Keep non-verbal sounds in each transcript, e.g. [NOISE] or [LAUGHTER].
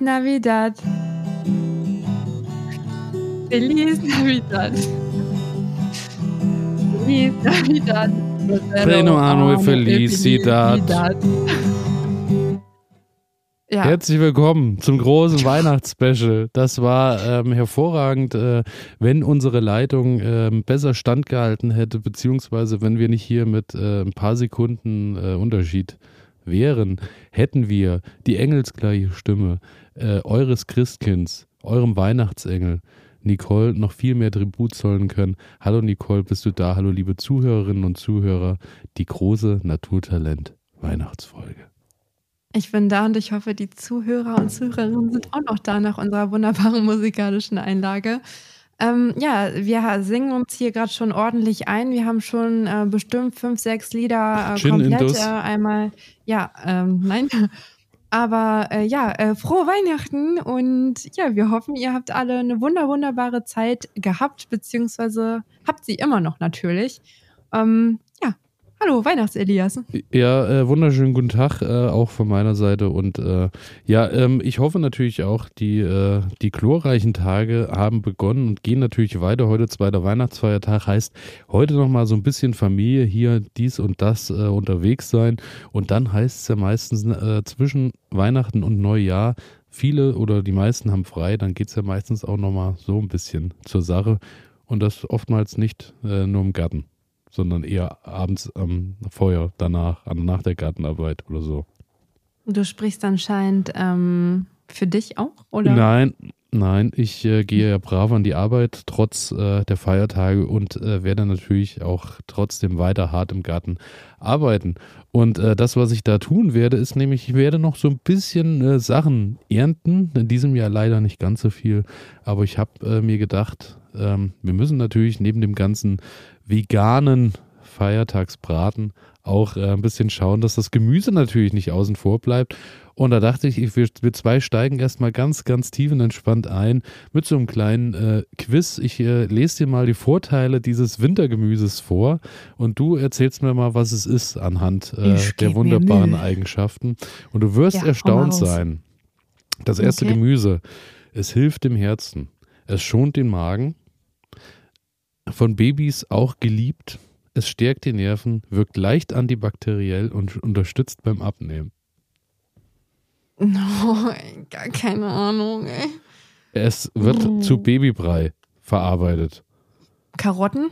Feliz Navidad. Feliz Navidad. Feliz Navidad. Pleno anno felicidad. Ja. Herzlich willkommen zum großen Weihnachtsspecial. Das war ähm, hervorragend, äh, wenn unsere Leitung ähm, besser standgehalten hätte, beziehungsweise wenn wir nicht hier mit äh, ein paar Sekunden äh, Unterschied wären, hätten wir die engelsgleiche Stimme äh, eures Christkinds, eurem Weihnachtsengel, Nicole, noch viel mehr Tribut zollen können. Hallo Nicole, bist du da? Hallo liebe Zuhörerinnen und Zuhörer, die große Naturtalent Weihnachtsfolge. Ich bin da und ich hoffe, die Zuhörer und Zuhörerinnen sind auch noch da nach unserer wunderbaren musikalischen Einlage. Ähm, ja, wir singen uns hier gerade schon ordentlich ein. Wir haben schon äh, bestimmt fünf, sechs Lieder äh, komplett äh, einmal. Ja, ähm, nein. Aber äh, ja, äh, frohe Weihnachten und ja, wir hoffen, ihr habt alle eine wunder wunderbare Zeit gehabt, beziehungsweise habt sie immer noch natürlich. Ähm, hallo Weihnachts-Elias. Ja, äh, wunderschönen guten Tag äh, auch von meiner Seite und äh, ja, ähm, ich hoffe natürlich auch, die, äh, die chlorreichen Tage haben begonnen und gehen natürlich weiter. Heute zweiter Weihnachtsfeiertag heißt heute nochmal so ein bisschen Familie hier, dies und das äh, unterwegs sein und dann heißt es ja meistens äh, zwischen Weihnachten und Neujahr, viele oder die meisten haben frei, dann geht es ja meistens auch nochmal so ein bisschen zur Sache und das oftmals nicht äh, nur im Garten sondern eher abends am Feuer danach, an, nach der Gartenarbeit oder so. Du sprichst anscheinend ähm, für dich auch, oder? Nein, nein, ich äh, gehe ja brav an die Arbeit, trotz äh, der Feiertage und äh, werde natürlich auch trotzdem weiter hart im Garten arbeiten. Und äh, das, was ich da tun werde, ist nämlich, ich werde noch so ein bisschen äh, Sachen ernten. In diesem Jahr leider nicht ganz so viel, aber ich habe äh, mir gedacht, ähm, wir müssen natürlich neben dem ganzen veganen Feiertagsbraten auch äh, ein bisschen schauen, dass das Gemüse natürlich nicht außen vor bleibt. Und da dachte ich, ich wir, wir zwei steigen erstmal ganz, ganz tiefenentspannt ein mit so einem kleinen äh, Quiz. Ich äh, lese dir mal die Vorteile dieses Wintergemüses vor und du erzählst mir mal, was es ist anhand äh, der wunderbaren. Eigenschaften. Und du wirst Ja, erstaunt sein. Das erste Okay. Gemüse, es hilft dem Herzen, es schont den Magen, von Babys auch geliebt. Es stärkt die Nerven, wirkt leicht antibakteriell und unterstützt beim Abnehmen. No, gar keine Ahnung, ey. Es wird Oh. zu Babybrei verarbeitet. Karotten?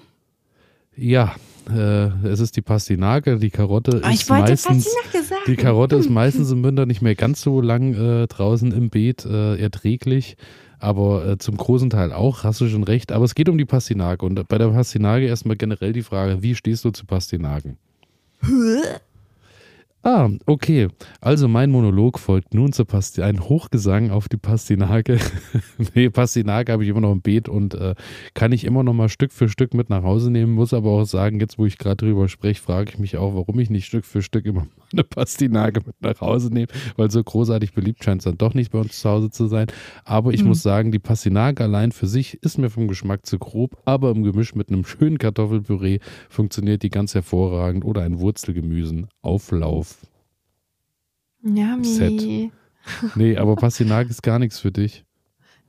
Ja, äh, es ist die Pastinake, die Karotte Oh, ist ich wollte meistens die Karotte ist meistens im Winter nicht mehr ganz so lang äh, draußen im Beet äh, erträglich, aber äh, zum großen Teil auch, hast du schon recht. Aber es geht um die Pastinake und bei der Pastinake erstmal generell die Frage, wie stehst du zu Pastinaken? Ah, okay. Also mein Monolog folgt nun zur Pasti ein Hochgesang auf die Pastinake. [LAUGHS] nee, Pastinake habe ich immer noch im Beet und äh, kann ich immer noch mal Stück für Stück mit nach Hause nehmen. Muss aber auch sagen, jetzt wo ich gerade drüber spreche, frage ich mich auch, warum ich nicht Stück für Stück immer [LAUGHS] eine Pastinake mit nach Hause nehme, weil so großartig beliebt scheint es dann doch nicht bei uns zu Hause zu sein. Aber ich Mhm. muss sagen, die Pastinake allein für sich ist mir vom Geschmack zu grob, aber im Gemisch mit einem schönen Kartoffelpüree funktioniert die ganz hervorragend oder ein Wurzelgemüsen. Auflauf. Ja, Set. Nee, aber Pastinake ist gar nichts für dich.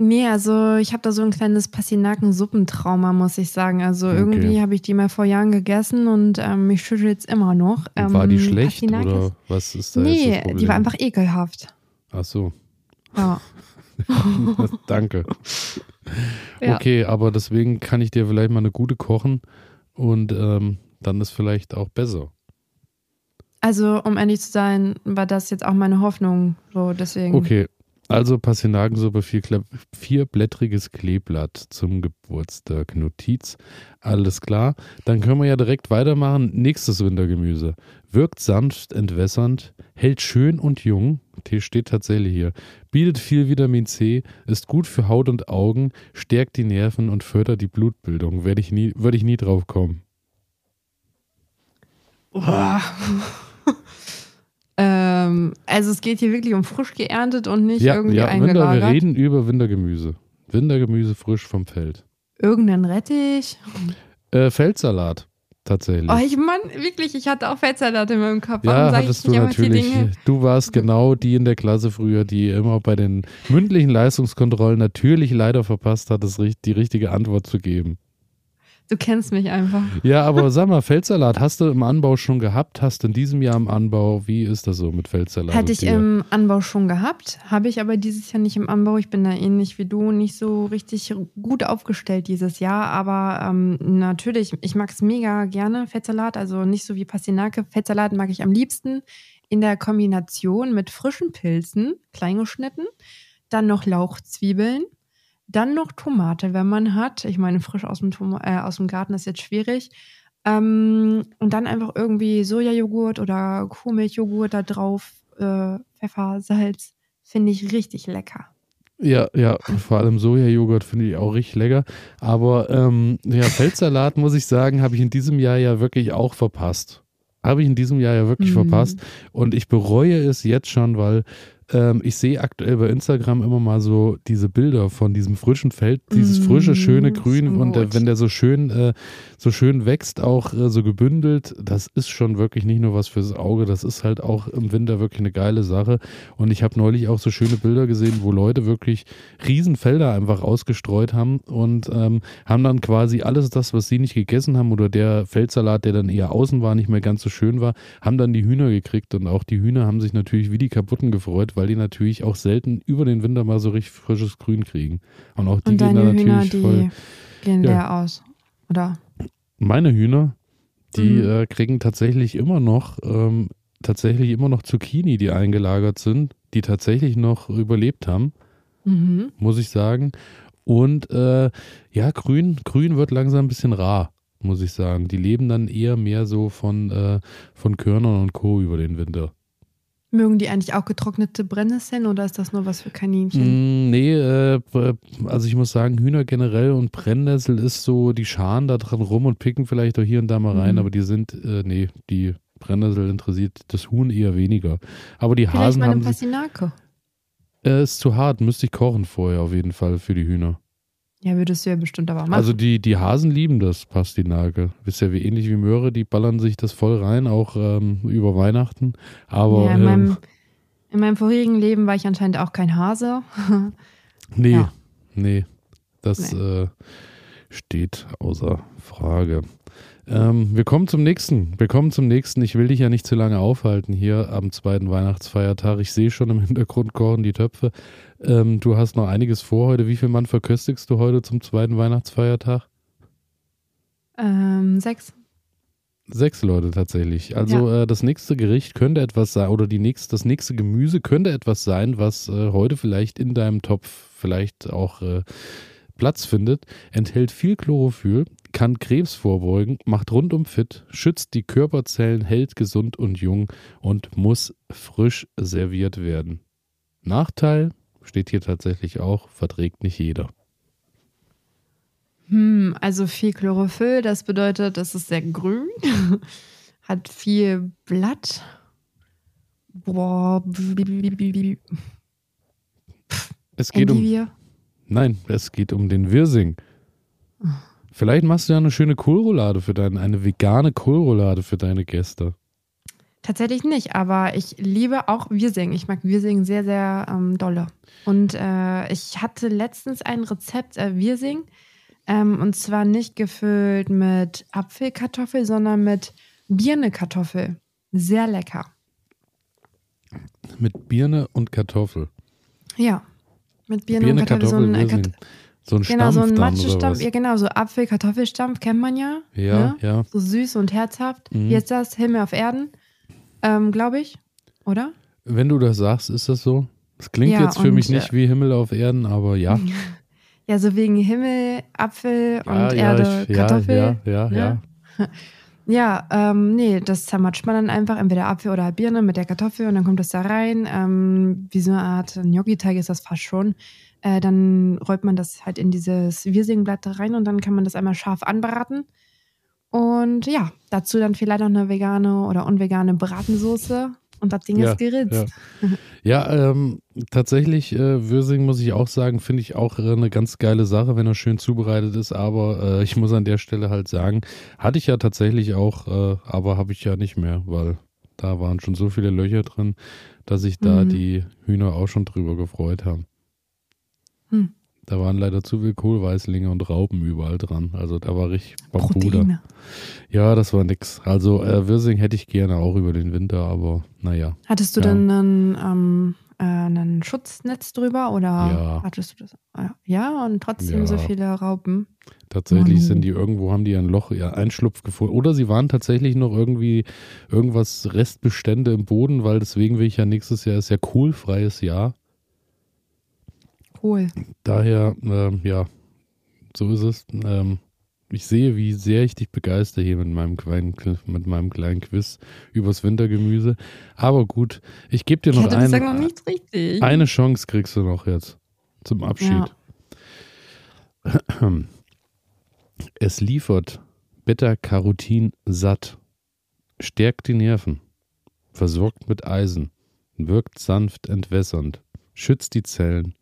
Nee, also ich habe da so ein kleines Pastinaken-Suppentrauma, muss ich sagen. Also Okay. irgendwie habe ich die mal vor Jahren gegessen und ähm, mich schüttelt es immer noch. Ähm, war die schlecht Pastinake oder was ist da jetzt das Nee, die war einfach ekelhaft. Ach so, Ja. [LAUGHS] danke. [LAUGHS] Ja. Okay, aber deswegen kann ich dir vielleicht mal eine gute kochen und ähm, dann ist vielleicht auch besser. Also, um ehrlich zu sein, war das jetzt auch meine Hoffnung. So, deswegen. Okay, also Pastinakensuppe, vier, vierblättriges Kleeblatt zum Geburtstag. Notiz, alles klar. Dann können wir ja direkt weitermachen. Nächstes Wintergemüse. Wirkt sanft, entwässernd, hält schön und jung. Tee steht tatsächlich hier. Bietet viel Vitamin C, ist gut für Haut und Augen, stärkt die Nerven und fördert die Blutbildung. Werde ich nie, würde ich nie drauf kommen. Boah. Ähm, also, es geht hier wirklich um frisch geerntet und nicht Ja, irgendwie ja Winter, wir eingelagert. reden über Wintergemüse. Wintergemüse frisch vom Feld. Irgendein Rettich. Äh, Feldsalat. tatsächlich. Oh, ich Mann, wirklich, ich hatte auch Fettsalat in meinem Kopf. Ja, hattest du natürlich. Du warst genau die in der Klasse früher, die immer bei den mündlichen Leistungskontrollen natürlich leider verpasst hat, die richtige Antwort zu geben. Du kennst mich einfach. Ja, aber sag mal, Feldsalat hast du im Anbau schon gehabt? Hast du in diesem Jahr im Anbau? Wie ist das so mit Feldsalat? Hatte ich im Anbau schon gehabt, habe ich aber dieses Jahr nicht im Anbau. Ich bin da ähnlich wie du, nicht so richtig gut aufgestellt dieses Jahr. Aber ähm, natürlich, ich mag es mega gerne, Feldsalat. Also nicht so wie Pastinake. Feldsalat mag ich am liebsten in der Kombination mit frischen Pilzen, kleingeschnitten, dann noch Lauchzwiebeln dann noch Tomate, wenn man hat. Ich meine, frisch aus dem, Tom äh, aus dem Garten ist jetzt schwierig. Ähm, und dann einfach irgendwie Sojajoghurt oder Kuhmilchjoghurt da drauf, äh, Pfeffer, Salz. Finde ich richtig lecker. Ja, ja, vor allem Sojajoghurt finde ich auch richtig lecker. Aber ähm, ja, Feldsalat, muss ich sagen, habe ich in diesem Jahr ja wirklich auch verpasst. Habe ich in diesem Jahr ja wirklich mhm. verpasst. Und ich bereue es jetzt schon, weil ähm, ich sehe aktuell bei Instagram immer mal so diese Bilder von diesem frischen Feld, dieses frische, schöne Grün. und der, wenn der so schön, äh, so schön wächst, auch äh, so gebündelt, das ist schon wirklich nicht nur was fürs Auge, das ist halt auch im Winter wirklich eine geile Sache. Und ich habe neulich auch so schöne Bilder gesehen, wo Leute wirklich Riesenfelder einfach ausgestreut haben und ähm, haben dann quasi alles das, was sie nicht gegessen haben oder der Feldsalat, der dann eher außen war, nicht mehr ganz so schön war, haben dann die Hühner gekriegt. Und auch die Hühner haben sich natürlich wie die kaputten gefreut, weil die natürlich auch selten über den Winter mal so richtig frisches Grün kriegen. Und auch die Und gehen da Hühner, natürlich die voll. gehen Ja. leer aus, oder? Meine Hühner, die Mhm. äh, kriegen tatsächlich immer noch, ähm, tatsächlich immer noch Zucchini, die eingelagert sind, die tatsächlich noch überlebt haben, Mhm. muss ich sagen. Und äh, ja, Grün, Grün wird langsam ein bisschen rar, muss ich sagen. Die leben dann eher mehr so von, äh, von Körnern und Co. über den Winter. Mögen die eigentlich auch getrocknete Brennnesseln oder ist das nur was für Kaninchen? Mm, nee, äh, also ich muss sagen, Hühner generell und Brennnessel ist so, die scharen da dran rum und picken vielleicht auch hier und da mal rein, Mhm. aber die sind, äh, nee, die Brennnessel interessiert das Huhn eher weniger. Aber die Vielleicht Hasen mal eine haben sich, Pastinake. äh, ist zu hart, müsste ich kochen vorher auf jeden Fall für die Hühner. Ja, würdest du ja bestimmt aber machen. Also die, die Hasen lieben das Pastinake. Wisst ja, wie ähnlich wie Möhre, die ballern sich das voll rein, auch ähm, über Weihnachten. Aber ja, in, ähm, meinem, in meinem vorigen Leben war ich anscheinend auch kein Hase. [LAUGHS] Nee, Ja. nee, das Äh, steht außer Frage. Ähm, wir kommen zum nächsten. Wir kommen zum nächsten. Ich will dich ja nicht zu lange aufhalten hier am zweiten Weihnachtsfeiertag. Ich sehe schon im Hintergrund kochen die Töpfe. Ähm, du hast noch einiges vor heute. Wie viel Mann verköstigst du heute zum zweiten Weihnachtsfeiertag? ähm, sechs. Sechs Leute tatsächlich. Also äh, das nächste Gericht könnte etwas sein, oder die nächste, das nächste Gemüse könnte etwas sein, was äh, heute vielleicht in deinem Topf vielleicht auch äh, Platz findet. Enthält viel Chlorophyll, kann Krebs vorbeugen, macht rundum fit, schützt die Körperzellen, hält gesund und jung und muss frisch serviert werden. Nachteil steht hier tatsächlich auch, verträgt nicht jeder. Hm, also viel Chlorophyll, das bedeutet, es ist sehr grün, [LAUGHS] hat viel Blatt. Boah, Es geht um, Endivie. nein, es geht um den Wirsing. Vielleicht machst du ja eine schöne Kohlroulade für deine, eine vegane Kohlroulade für deine Gäste. Tatsächlich nicht, aber ich liebe auch Wirsing. Ich mag Wirsing sehr, sehr ähm, dolle. Und äh, ich hatte letztens ein Rezept äh, Wirsing. Ähm, und zwar nicht gefüllt mit Apfelkartoffel, sondern mit Birnekartoffel. Sehr lecker. Mit Birne und Kartoffel. Ja. Mit Birne, Birne, und Kartoffel. So Kartoffel, ein, äh, So ein genau, so ein Matschestampf. Ja, genau, so Apfel-Kartoffelstampf kennt man ja. Ja, ne? ja. So süß und herzhaft. Mhm. Wie ist das? Himmel auf Erden, ähm, glaube ich. Oder? Wenn du das sagst, ist das so? Es klingt Ja, jetzt für mich nicht wie Himmel auf Erden, aber ja. [LAUGHS] Ja, so wegen Himmel, Apfel und ja, Erde, ja, ich, Kartoffel. ja, ja, ja, ne? ja. [LAUGHS] Ja, ähm, nee, das zermatscht man dann einfach, entweder Apfel oder Birne mit der Kartoffel und dann kommt das da rein. Ähm, wie so eine Art Gnocchi-Teig ist das fast schon. Äh, dann rollt man das halt in dieses Wirsingblatt rein und dann kann man das einmal scharf anbraten. Und ja, dazu dann vielleicht noch eine vegane oder unvegane Bratensoße. Und das Ding Ja, ist geritzt. Ja, ähm, tatsächlich, äh, Würsing muss ich auch sagen, finde ich auch äh, eine ganz geile Sache, wenn er schön zubereitet ist. Aber äh, ich muss an der Stelle halt sagen, hatte ich ja tatsächlich auch, äh, aber habe ich ja nicht mehr, weil da waren schon so viele Löcher drin, dass sich da Mhm. die Hühner auch schon drüber gefreut haben. Hm. Da waren leider zu viel Kohlweißlinge und Raupen überall dran. Also da war richtig. Proteine. Ja, das war nix. Also äh, Wirsing hätte ich gerne auch über den Winter, aber naja. Hattest du Ja. denn einen, ähm, äh, einen Schutznetz drüber oder Ja. hattest du das? Ah, Ja, und trotzdem Ja. so viele Raupen. Tatsächlich Manu. sind die irgendwo, haben die ein Loch, ja, Einschlupf gefunden. Oder sie waren tatsächlich noch irgendwie irgendwas Restbestände im Boden, weil deswegen will ich ja nächstes Jahr ist ja kohlfreies Jahr. Cool. Daher, ähm, ja, so ist es. Ähm, ich sehe, wie sehr ich dich begeister hier mit meinem kleinen, mit meinem kleinen Quiz übers Wintergemüse. Aber gut, ich gebe dir noch noch eine, nicht richtig. eine Chance kriegst du noch jetzt zum Abschied. Ja. Es liefert Beta-Carotin satt, stärkt die Nerven, versorgt mit Eisen, wirkt sanft entwässernd, schützt die Zellen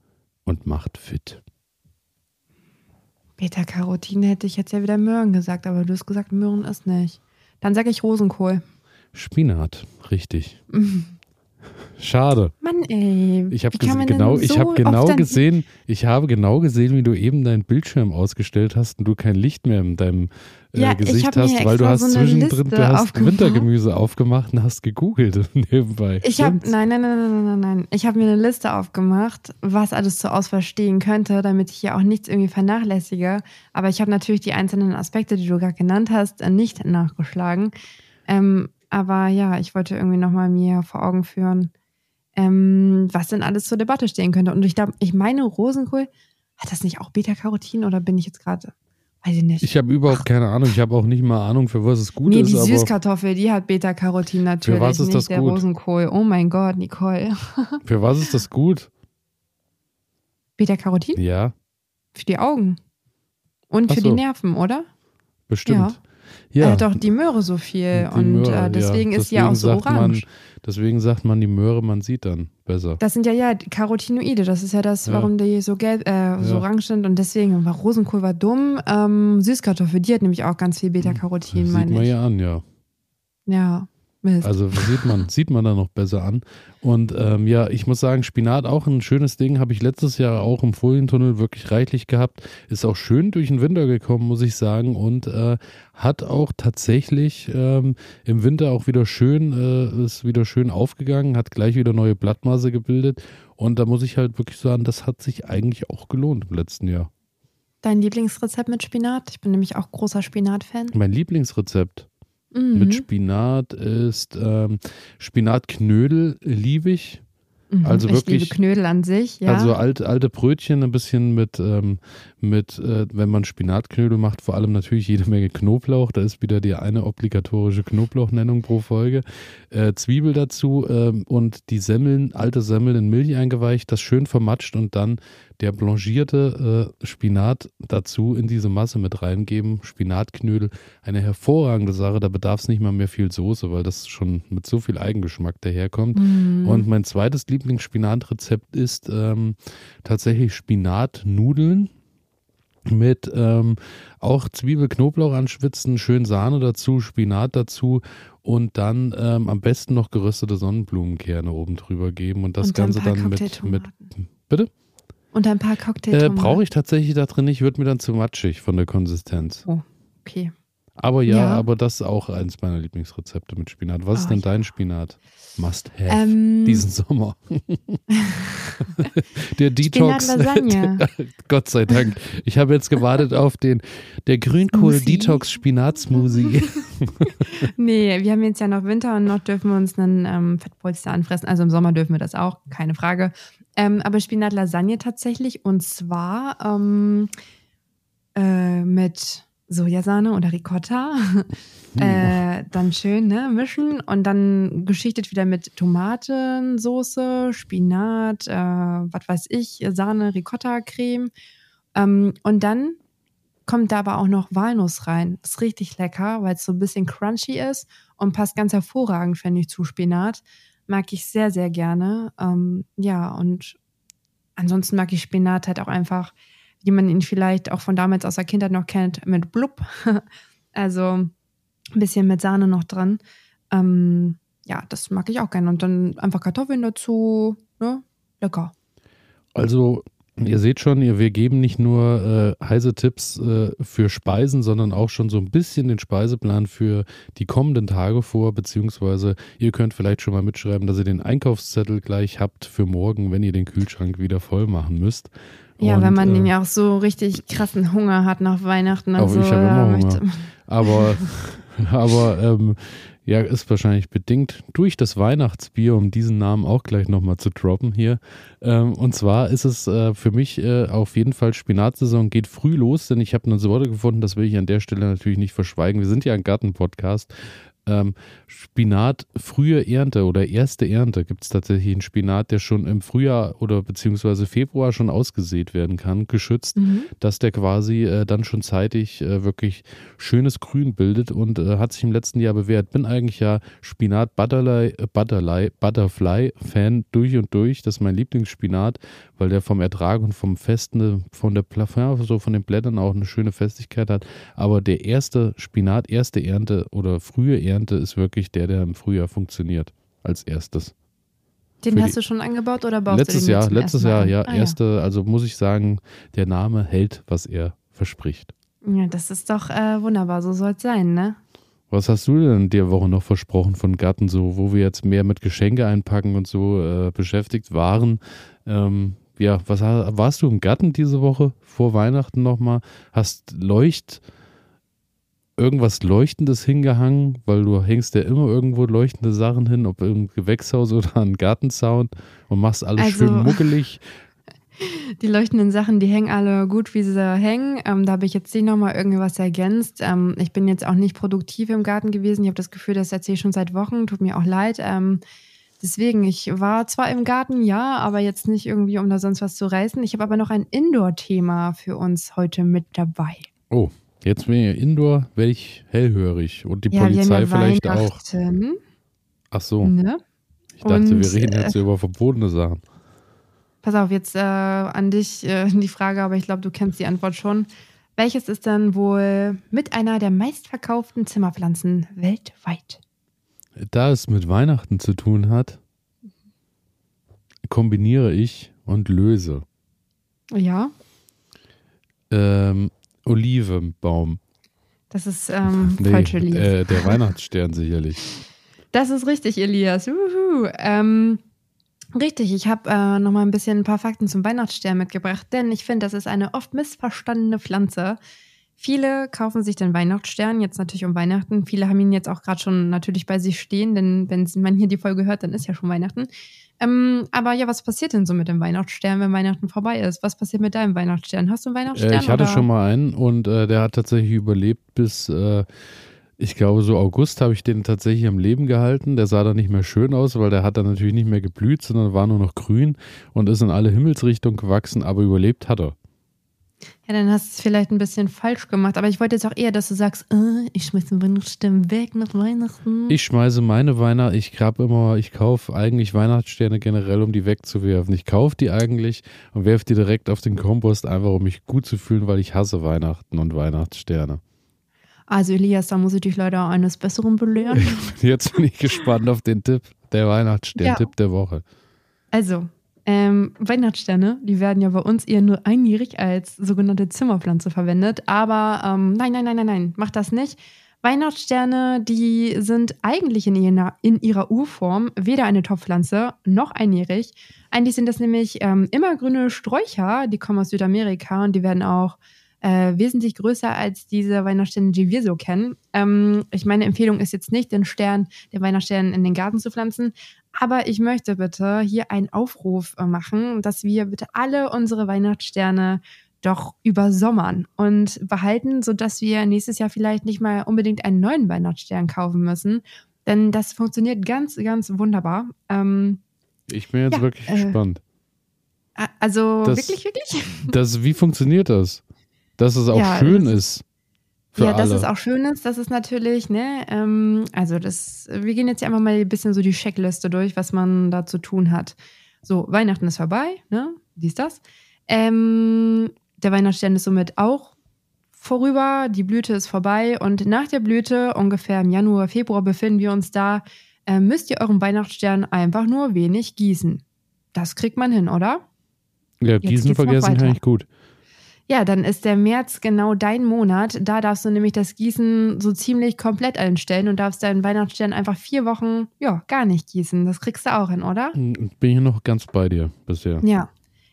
und macht fit. Beta-Carotin hätte ich jetzt ja wieder Möhren gesagt, aber du hast gesagt, Möhren ist nicht. Dann sage ich Rosenkohl. Spinat, richtig. [LAUGHS] Schade. Mann, ey. Ich habe genau, ich so habe oft genau gesehen, ich habe genau gesehen, wie du eben deinen Bildschirm ausgestellt hast und du kein Licht mehr in deinem äh, Ja, ich Gesicht hab hast, weil du hast so zwischendrin, du hast aufgemacht. Wintergemüse aufgemacht und hast gegoogelt [LAUGHS] nebenbei. Ich habe, nein, nein, nein, nein, nein, nein. Ich habe mir eine Liste aufgemacht, was alles zur Auswahl stehen könnte, damit ich hier auch nichts irgendwie vernachlässige. Aber ich habe natürlich die einzelnen Aspekte, die du gerade genannt hast, äh, nicht nachgeschlagen. Ähm, aber ja, ich wollte irgendwie nochmal mir vor Augen führen, ähm, was denn alles zur Debatte stehen könnte. Und ich glaube, ich meine, Rosenkohl, hat das nicht auch Beta-Carotin oder bin ich jetzt gerade, weiß ich nicht. Ich habe überhaupt keine Ahnung. Ich habe auch nicht mal Ahnung, für was es gut nee, ist. die aber Süßkartoffel, die hat Beta-Carotin natürlich, was ist nicht das der gut? Rosenkohl. Oh mein Gott, Nicole. [LAUGHS] für was ist das gut? Beta-Carotin? Ja, Für die Augen. Und Ach für so. die Nerven, oder? bestimmt. Ja. Ja, Äh, doch die Möhre so viel. Die und Möhre, äh, deswegen ja. ist sie ja auch so sagt man- orange. deswegen sagt man die Möhre, man sieht dann besser. Das sind ja ja Carotinoide. Das ist ja das, Ja. warum die so gelb, äh, so orange sind. Und deswegen war Rosenkohl war dumm. Ähm, Süßkartoffel, die hat nämlich auch ganz viel Beta-Carotin, Sieht meine man ich. ja an, ja. Ja, Mist. Also sieht man, [LAUGHS] sieht man dann noch besser an. Und ähm, ja, ich muss sagen, Spinat auch ein schönes Ding, habe ich letztes Jahr auch im Folientunnel wirklich reichlich gehabt. Ist auch schön durch den Winter gekommen, muss ich sagen. Und äh, hat auch tatsächlich ähm, im Winter auch wieder schön, äh, ist wieder schön aufgegangen, hat gleich wieder neue Blattmasse gebildet. Und da muss ich halt wirklich sagen, das hat sich eigentlich auch gelohnt im letzten Jahr. Dein Lieblingsrezept mit Spinat? Ich bin nämlich auch großer Spinat-Fan. Mein Lieblingsrezept Mhm. mit Spinat ist ähm, Spinatknödel, liebe ich. Mhm. also ich wirklich- liebe Knödel an sich, ja. Also alte, alte Brötchen ein bisschen mit, ähm, mit äh, wenn man Spinatknödel macht, vor allem natürlich jede Menge Knoblauch. Da ist wieder die eine obligatorische Knoblauchnennung pro Folge. Äh, Zwiebel dazu ähm, und die Semmeln, alte Semmeln in Milch eingeweicht, das schön vermatscht und dann der blanchierte äh, Spinat dazu in diese Masse mit reingeben. Spinatknödel, eine hervorragende Sache. Da bedarf es nicht mal mehr viel Soße, weil das schon mit so viel Eigengeschmack daherkommt. Mhm. Und mein zweites Lieblingsspinatrezept ist ähm, tatsächlich Spinatnudeln mit ähm, auch Zwiebel, Knoblauch anschwitzen, schön Sahne dazu, Spinat dazu und dann ähm, am besten noch geröstete Sonnenblumenkerne oben drüber geben und das Und Ganze paar dann mit, mit bitte? Und ein paar Äh, Cocktailtomaten. Brauche ich tatsächlich da drin nicht, wird mir dann zu matschig von der Konsistenz. Okay. Aber ja, Ja. aber das ist auch eins meiner Lieblingsrezepte mit Spinat. Was ist Oh, denn ja. dein Spinat? Must have. Ähm, diesen Sommer. [LAUGHS] der Detox. Spinat-Lasagne. [LAUGHS] Gott sei Dank. Ich habe jetzt gewartet auf den der Grünkohl Detox Spinat Smoothie. [LAUGHS] Nee, wir haben jetzt ja noch Winter und noch dürfen wir uns einen ähm, Fettpolster anfressen. Also im Sommer dürfen wir das auch, keine Frage. Ähm, aber Spinat-Lasagne tatsächlich und zwar ähm, äh, mit Sojasahne oder Ricotta. äh, dann schön ne, mischen und dann geschichtet wieder mit Tomatensoße, Spinat, äh, was weiß ich, Sahne, Ricotta-Creme. Ähm, und dann kommt da aber auch noch Walnuss rein. Ist richtig lecker, weil es so ein bisschen crunchy ist und passt ganz hervorragend, finde ich, zu Spinat. Mag ich sehr, sehr gerne. Ähm, ja, und ansonsten mag ich Spinat halt auch einfach, wie man ihn vielleicht auch von damals aus der Kindheit noch kennt, mit Blub. [LAUGHS] also ein bisschen mit Sahne noch dran. Ähm, ja, das mag ich auch gerne. Und dann einfach Kartoffeln dazu. Ne? Lecker. Also Ihr seht schon, wir geben nicht nur äh, heiße Tipps äh, für Speisen, sondern auch schon so ein bisschen den Speiseplan für die kommenden Tage vor, beziehungsweise ihr könnt vielleicht schon mal mitschreiben, dass ihr den Einkaufszettel gleich habt für morgen, wenn ihr den Kühlschrank wieder voll machen müsst. Ja, Und, wenn man äh, ja auch so richtig krassen Hunger hat nach Weihnachten. Also, ich habe immer Hunger. Aber, [LAUGHS] aber ähm, ja, ist wahrscheinlich bedingt durch das Weihnachtsbier, um diesen Namen auch gleich nochmal zu droppen hier. Ähm, und zwar ist es äh, für mich äh, auf jeden Fall Spinatsaison geht früh los, denn ich habe eine Sorte gefunden, das will ich an der Stelle natürlich nicht verschweigen. Wir sind ja ein Gartenpodcast ähm, Spinat frühe Ernte oder erste Ernte gibt es tatsächlich einen Spinat, der schon im Frühjahr oder beziehungsweise Februar schon ausgesät werden kann, geschützt, mhm. dass der quasi äh, dann schon zeitig äh, wirklich schönes Grün bildet und äh, hat sich im letzten Jahr bewährt. Bin eigentlich ja Spinat Butterfly, äh, Butterfly, Butterfly Fan durch und durch. Das ist mein Lieblingsspinat, weil der vom Ertrag und vom Festen, von der Plafond, so von den Blättern auch eine schöne Festigkeit hat. Aber der erste Spinat, erste Ernte oder frühe Ernte ist wirklich der, der im Frühjahr funktioniert als erstes. Den hast du schon angebaut oder baust letztes du den Jahr, Letztes Jahr, ja, ah, erste, also muss ich sagen, der Name hält, was er verspricht. Ja, das ist doch äh, wunderbar, so soll es sein, ne? Was hast du denn in der Woche noch versprochen von Garten, so, wo wir jetzt mehr mit Geschenke einpacken und so äh, beschäftigt waren? Ähm, ja, was warst du im Garten diese Woche vor Weihnachten nochmal? Hast Leucht irgendwas Leuchtendes hingehangen, weil du hängst ja immer irgendwo leuchtende Sachen hin, ob im Gewächshaus oder ein Gartenzaun und machst alles also, schön muckelig. [LAUGHS] Die leuchtenden Sachen, die hängen alle gut, wie sie hängen. Ähm, da habe ich jetzt nicht nochmal irgendwas ergänzt. Ähm, ich bin jetzt auch nicht produktiv im Garten gewesen. Ich habe das Gefühl, das erzähle ich schon seit Wochen. Tut mir auch leid. Ähm, Deswegen, ich war zwar im Garten, ja, aber jetzt nicht irgendwie, um da sonst was zu reißen. Ich habe aber noch ein Indoor-Thema für uns heute mit dabei. Oh, jetzt bin ich Indoor, werde ich hellhörig und die ja, Polizei vielleicht auch. Ach so. Ne? Ich dachte, und, wir reden jetzt äh, über verbotene Sachen. Pass auf, jetzt äh, an dich äh, die Frage, aber ich glaube, du kennst die Antwort schon. Welches ist dann wohl mit einer der meistverkauften Zimmerpflanzen weltweit? da es mit Weihnachten zu tun hat, kombiniere ich und löse. Ja. Ähm, Olivenbaum. Das ist ähm, [LAUGHS] nee, falsch, Elias. Äh, der [LAUGHS] Weihnachtsstern sicherlich. Das ist richtig, Elias. Ähm, richtig, ich habe äh, noch mal ein bisschen ein paar Fakten zum Weihnachtsstern mitgebracht, denn ich finde, das ist eine oft missverstandene Pflanze. Viele kaufen sich den Weihnachtsstern jetzt natürlich um Weihnachten. Viele haben ihn jetzt auch gerade schon natürlich bei sich stehen, denn wenn man hier die Folge hört, dann ist ja schon Weihnachten. Ähm, aber ja, was passiert denn so mit dem Weihnachtsstern, wenn Weihnachten vorbei ist? Was passiert mit deinem Weihnachtsstern? Hast du einen Weihnachtsstern? Äh, ich hatte oder? schon mal einen und äh, der hat tatsächlich überlebt bis, äh, ich glaube, so August habe ich den tatsächlich am Leben gehalten. Der sah dann nicht mehr schön aus, weil der hat dann natürlich nicht mehr geblüht, sondern war nur noch grün und ist in alle Himmelsrichtungen gewachsen, aber überlebt hat er. Ja, dann hast du es vielleicht ein bisschen falsch gemacht. Aber ich wollte jetzt auch eher, dass du sagst, äh, ich schmeiße Weihnachtsstern weg nach Weihnachten. Ich schmeiße meine Weihnachten, ich habe immer, ich kaufe eigentlich Weihnachtssterne generell, um die wegzuwerfen. Ich kaufe die eigentlich und werfe die direkt auf den Kompost, einfach um mich gut zu fühlen, weil ich hasse Weihnachten und Weihnachtssterne. Also Elias, da muss ich dich leider eines Besseren belehren. [LAUGHS] Jetzt bin ich gespannt auf den Tipp, der Weihnachtsstern-Tipp ja. der Woche. Also, ähm, Weihnachtssterne, die werden ja bei uns eher nur einjährig als sogenannte Zimmerpflanze verwendet. Aber ähm, nein, nein, nein, nein, nein, macht das nicht. Weihnachtssterne, die sind eigentlich in ihrer, in ihrer Urform weder eine Topfpflanze noch einjährig. Eigentlich sind das nämlich ähm, immergrüne Sträucher, die kommen aus Südamerika und die werden auch äh, wesentlich größer als diese Weihnachtssterne, die wir so kennen. Ähm, ich meine Empfehlung ist jetzt nicht, den Stern, den Weihnachtsstern in den Garten zu pflanzen, aber ich möchte bitte hier einen Aufruf äh, machen, dass wir bitte alle unsere Weihnachtssterne doch übersommern und behalten, sodass wir nächstes Jahr vielleicht nicht mal unbedingt einen neuen Weihnachtsstern kaufen müssen. Denn das funktioniert ganz, ganz wunderbar. Ähm, ich bin jetzt ja, wirklich äh, gespannt. Also das, wirklich, wirklich? Das, wie funktioniert das? Dass es auch ja, schön ist. Für ja, dass alle. es auch schön ist, das ist natürlich, ne, ähm, also das, wir gehen jetzt ja einfach mal ein bisschen so die Checkliste durch, was man da zu tun hat. So, Weihnachten ist vorbei, ne, dies, das. Ähm, der Weihnachtsstern ist somit auch vorüber, die Blüte ist vorbei und nach der Blüte, ungefähr im Januar, Februar befinden wir uns da, äh, müsst ihr euren Weihnachtsstern einfach nur wenig gießen. Das kriegt man hin, oder? ja, geht's Gießen vergessen kann ich gut. Ja, dann ist der März genau dein Monat. Da darfst du nämlich das Gießen so ziemlich komplett einstellen und darfst deinen Weihnachtsstern einfach vier Wochen, ja, gar nicht gießen. Das kriegst du auch hin, oder? Hm, Bin hier noch ganz bei dir bisher. Ja.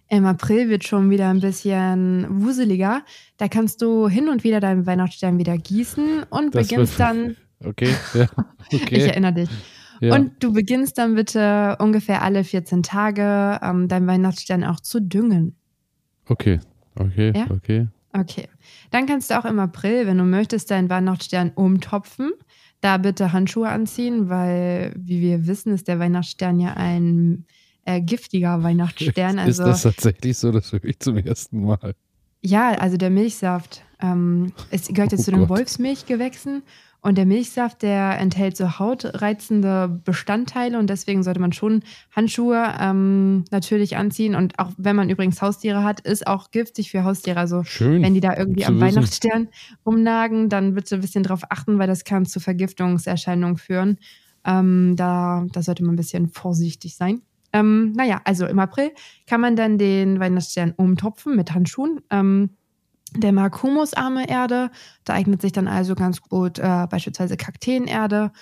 Im April wird schon wieder ein bisschen wuseliger. Da kannst du hin und wieder deinen Weihnachtsstern wieder gießen und Das beginnst dann, [LAUGHS] Okay, ja, [LAUGHS] ich okay. erinnere dich, Ja. und du beginnst dann bitte ungefähr alle 14 Tage ähm, deinen Weihnachtsstern auch zu düngen. okay, okay, Ja? okay. Okay. Dann kannst du auch im April, wenn du möchtest, deinen Weihnachtsstern umtopfen. Da bitte Handschuhe anziehen, weil, wie wir wissen, ist der Weihnachtsstern ja ein äh, giftiger Weihnachtsstern. [LAUGHS] ist Also, das tatsächlich so? Das höre ich zum ersten Mal. ja, also der Milchsaft. Ähm, es gehört jetzt Oh zu den. Wolfsmilchgewächsen. Und der Milchsaft, der enthält so hautreizende Bestandteile und deswegen sollte man schon Handschuhe ähm, natürlich anziehen. Und auch wenn man übrigens Haustiere hat, ist auch giftig für Haustiere. Also Schön. wenn die da irgendwie am wissen. Weihnachtsstern rumnagen, dann bitte ein bisschen drauf achten, weil das kann zu Vergiftungserscheinungen führen. Ähm, da, da sollte man ein bisschen vorsichtig sein. Ähm, naja, also im April kann man dann den Weihnachtsstern umtopfen mit Handschuhen. Ähm, der mag humusarme Erde, da eignet sich dann also ganz gut äh, beispielsweise Kakteenerde.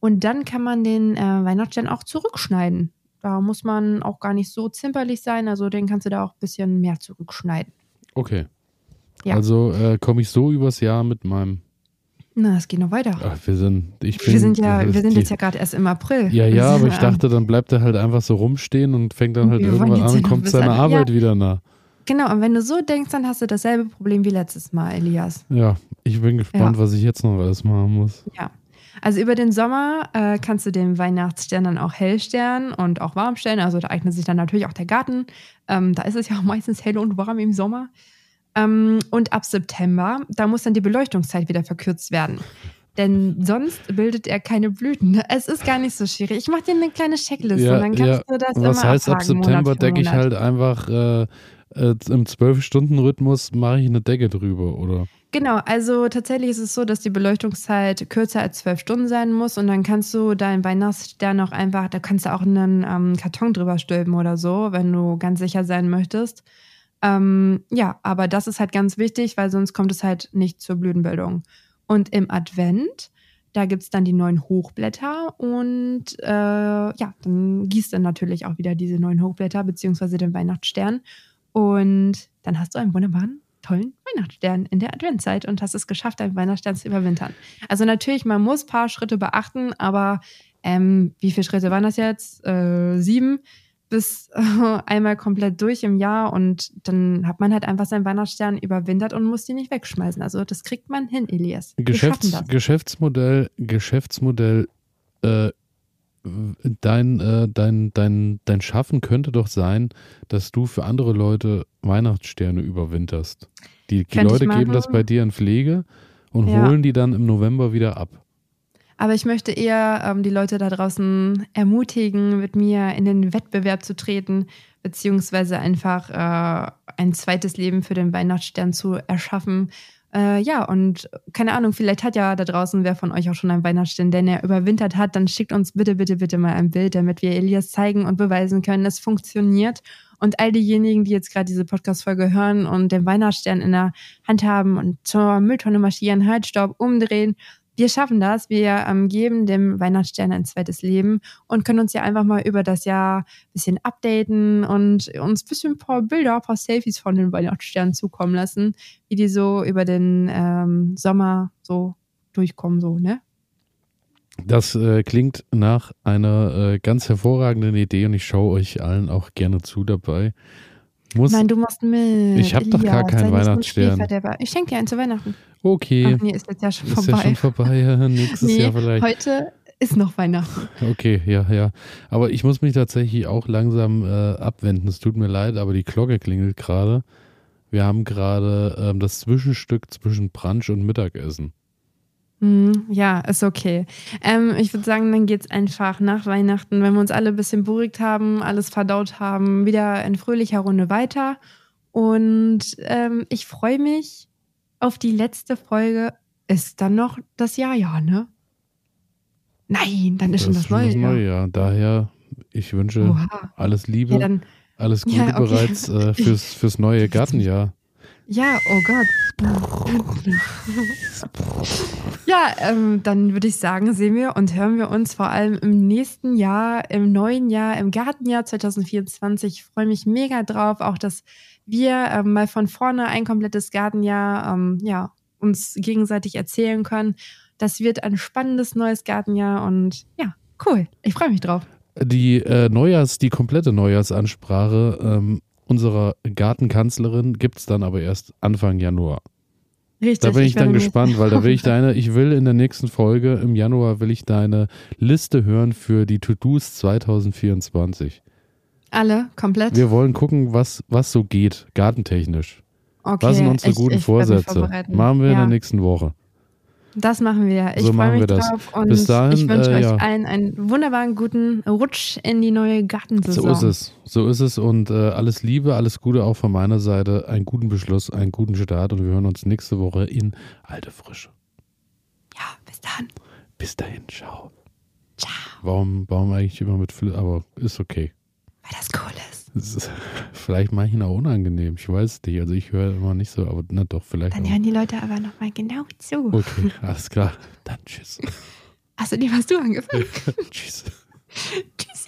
Und dann kann man den äh, Weihnachtsstern auch zurückschneiden. Da muss man auch gar nicht so zimperlich sein, also den kannst du da auch ein bisschen mehr zurückschneiden. Okay. Ja. Also äh, komme ich so übers Jahr mit meinem. Na, es geht noch weiter. Ach, wir sind. Ich bin, [LAUGHS] wir sind ja, wir sind jetzt ja gerade erst im April. Ja, ja, aber ich Ähm, dachte, dann bleibt er halt einfach so rumstehen und fängt dann halt Wir irgendwann an und kommt seiner Arbeit ja. wieder nah. Genau, und wenn du so denkst, dann hast du dasselbe Problem wie letztes Mal, Elias. Ja, ich bin gespannt, Ja. was ich jetzt noch alles machen muss. Ja. Also über den Sommer äh, kannst du den Weihnachtsstern dann auch hell stellen und auch warm stellen. Also da eignet sich dann natürlich auch der Garten. Ähm, da ist es ja auch meistens hell und warm im Sommer. Ähm, und ab September, da muss dann die Beleuchtungszeit wieder verkürzt werden. Denn sonst bildet er keine Blüten. Es ist gar nicht so schwierig. Ich mache dir eine kleine Checkliste Ja, und dann kannst du das Was immer heißt, ab September Monat decke ich halt einfach äh, äh, im 12-Stunden-Rhythmus mache ich eine Decke drüber, oder? Genau, also tatsächlich ist es so, dass die Beleuchtungszeit kürzer als zwölf Stunden sein muss und dann kannst du deinen Weihnachtsstern auch einfach, da kannst du auch einen ähm, Karton drüber stülpen oder so, wenn du ganz sicher sein möchtest. Ähm, ja, aber das ist halt ganz wichtig, weil sonst kommt es halt nicht zur Blütenbildung. Und im Advent, da gibt es dann die neuen Hochblätter und äh, ja, dann gießt dann natürlich auch wieder diese neuen Hochblätter beziehungsweise den Weihnachtsstern und dann hast du einen wunderbaren tollen Weihnachtsstern in der Adventszeit und hast es geschafft, deinen Weihnachtsstern zu überwintern. Also natürlich, man muss ein paar Schritte beachten, aber ähm, wie viele Schritte waren das jetzt? Äh, sieben bis äh, [LAUGHS] einmal komplett durch im Jahr und dann hat man halt einfach seinen Weihnachtsstern überwintert und muss die nicht wegschmeißen. Also das kriegt man hin, Elias. Geschäfts. Geschäftsmodell, Geschäftsmodell, äh, dein, äh, dein, dein, dein Schaffen könnte doch sein, dass du für andere Leute Weihnachtssterne überwinterst. Die, die Leute geben das bei dir in Pflege und Ja. holen die dann im November wieder ab. Aber ich möchte eher ähm, die Leute da draußen ermutigen, mit mir in den Wettbewerb zu treten, beziehungsweise einfach äh, ein zweites Leben für den Weihnachtsstern zu erschaffen. Äh, ja, und keine Ahnung, vielleicht hat ja da draußen wer von euch auch schon einen Weihnachtsstern, den er überwintert hat. Dann schickt uns bitte, bitte, bitte mal ein Bild, damit wir Elias zeigen und beweisen können, es funktioniert. Und all diejenigen, die jetzt gerade diese Podcast-Folge hören und den Weihnachtsstern in der Hand haben und zur Mülltonne marschieren, halt, stopp, umdrehen, wir schaffen das. Wir ähm, geben dem Weihnachtsstern ein zweites Leben und können uns ja einfach mal über das Jahr ein bisschen updaten und uns ein bisschen ein paar Bilder, ein paar Selfies von den Weihnachtssternen zukommen lassen, wie die so über den ähm, Sommer so durchkommen, so, ne? Das äh, klingt nach einer äh, ganz hervorragenden Idee und ich schaue euch allen auch gerne zu dabei. Muss, Nein, du musst mit. Ich hab doch gar keinen Weihnachtsstern. Ich schenke dir einen zu Weihnachten. okay, Ach nee, ist jetzt ja schon ist ja vorbei. schon vorbei, ja, nächstes nee, Jahr vielleicht. heute ist noch Weihnachten. Okay, ja, ja. Aber ich muss mich tatsächlich auch langsam äh, abwenden. Es tut mir leid, aber die Glocke klingelt gerade. Wir haben gerade ähm, das Zwischenstück zwischen Brunch und Mittagessen. Hm, ja, ist okay. Ähm, ich würde sagen, dann geht's einfach nach Weihnachten, wenn wir uns alle ein bisschen beruhigt haben, alles verdaut haben, wieder in fröhlicher Runde weiter. Und ähm, ich freue mich auf die letzte Folge. Ist dann noch das Jahr, ja, ne? Nein, dann ist schon das, neue, das neue Jahr. Daher, ich wünsche Oha. alles Liebe, ja, dann, alles [LAUGHS] Gute ja, okay. bereits äh, fürs, fürs neue [LAUGHS] Gartenjahr. Ja, oh Gott. ja, ähm, dann würde ich sagen, sehen wir und hören wir uns vor allem im nächsten Jahr, im neuen Jahr, im Gartenjahr 2024. Ich freue mich mega drauf, auch dass wir ähm, mal von vorne ein komplettes Gartenjahr ähm, ja, uns gegenseitig erzählen können. Das wird ein spannendes neues Gartenjahr und ja, cool. Ich freue mich drauf. Die äh, Neujahrs, die komplette Neujahrsansprache ähm, unserer Gartenkanzlerin gibt es dann aber erst Anfang Januar. Richtig. Da bin ich, ich dann gespannt, weil da will ich deine, ich will in der nächsten Folge im Januar will ich deine Liste hören für die To-Dos 2024. Alle, komplett. Wir wollen gucken, was, was so geht, gartentechnisch. Okay, was sind unsere ich, guten ich Vorsätze? Machen wir ja. in der nächsten Woche. Das machen wir. Ich so freue mich drauf und Bis dahin, ich wünsche äh, euch ja. allen einen wunderbaren guten Rutsch in die neue Gartensaison. So ist es. So ist es und äh, alles Liebe, alles Gute auch von meiner Seite. Einen guten Beschluss, einen guten Start und wir hören uns nächste Woche in Alte Frische. Ja, bis dann. Bis dahin, ciao. Ciao. Warum, warum eigentlich immer mit Fl aber ist okay. Weil das cool ist. Ist [LAUGHS] vielleicht manchen auch unangenehm. Ich weiß es nicht. Also ich höre immer nicht so, aber na doch, vielleicht. Dann auch. hören die Leute aber nochmal genau zu. Okay, alles klar. Dann tschüss. Achso, die hast du angefangen. [LAUGHS] tschüss. [LAUGHS] tschüss.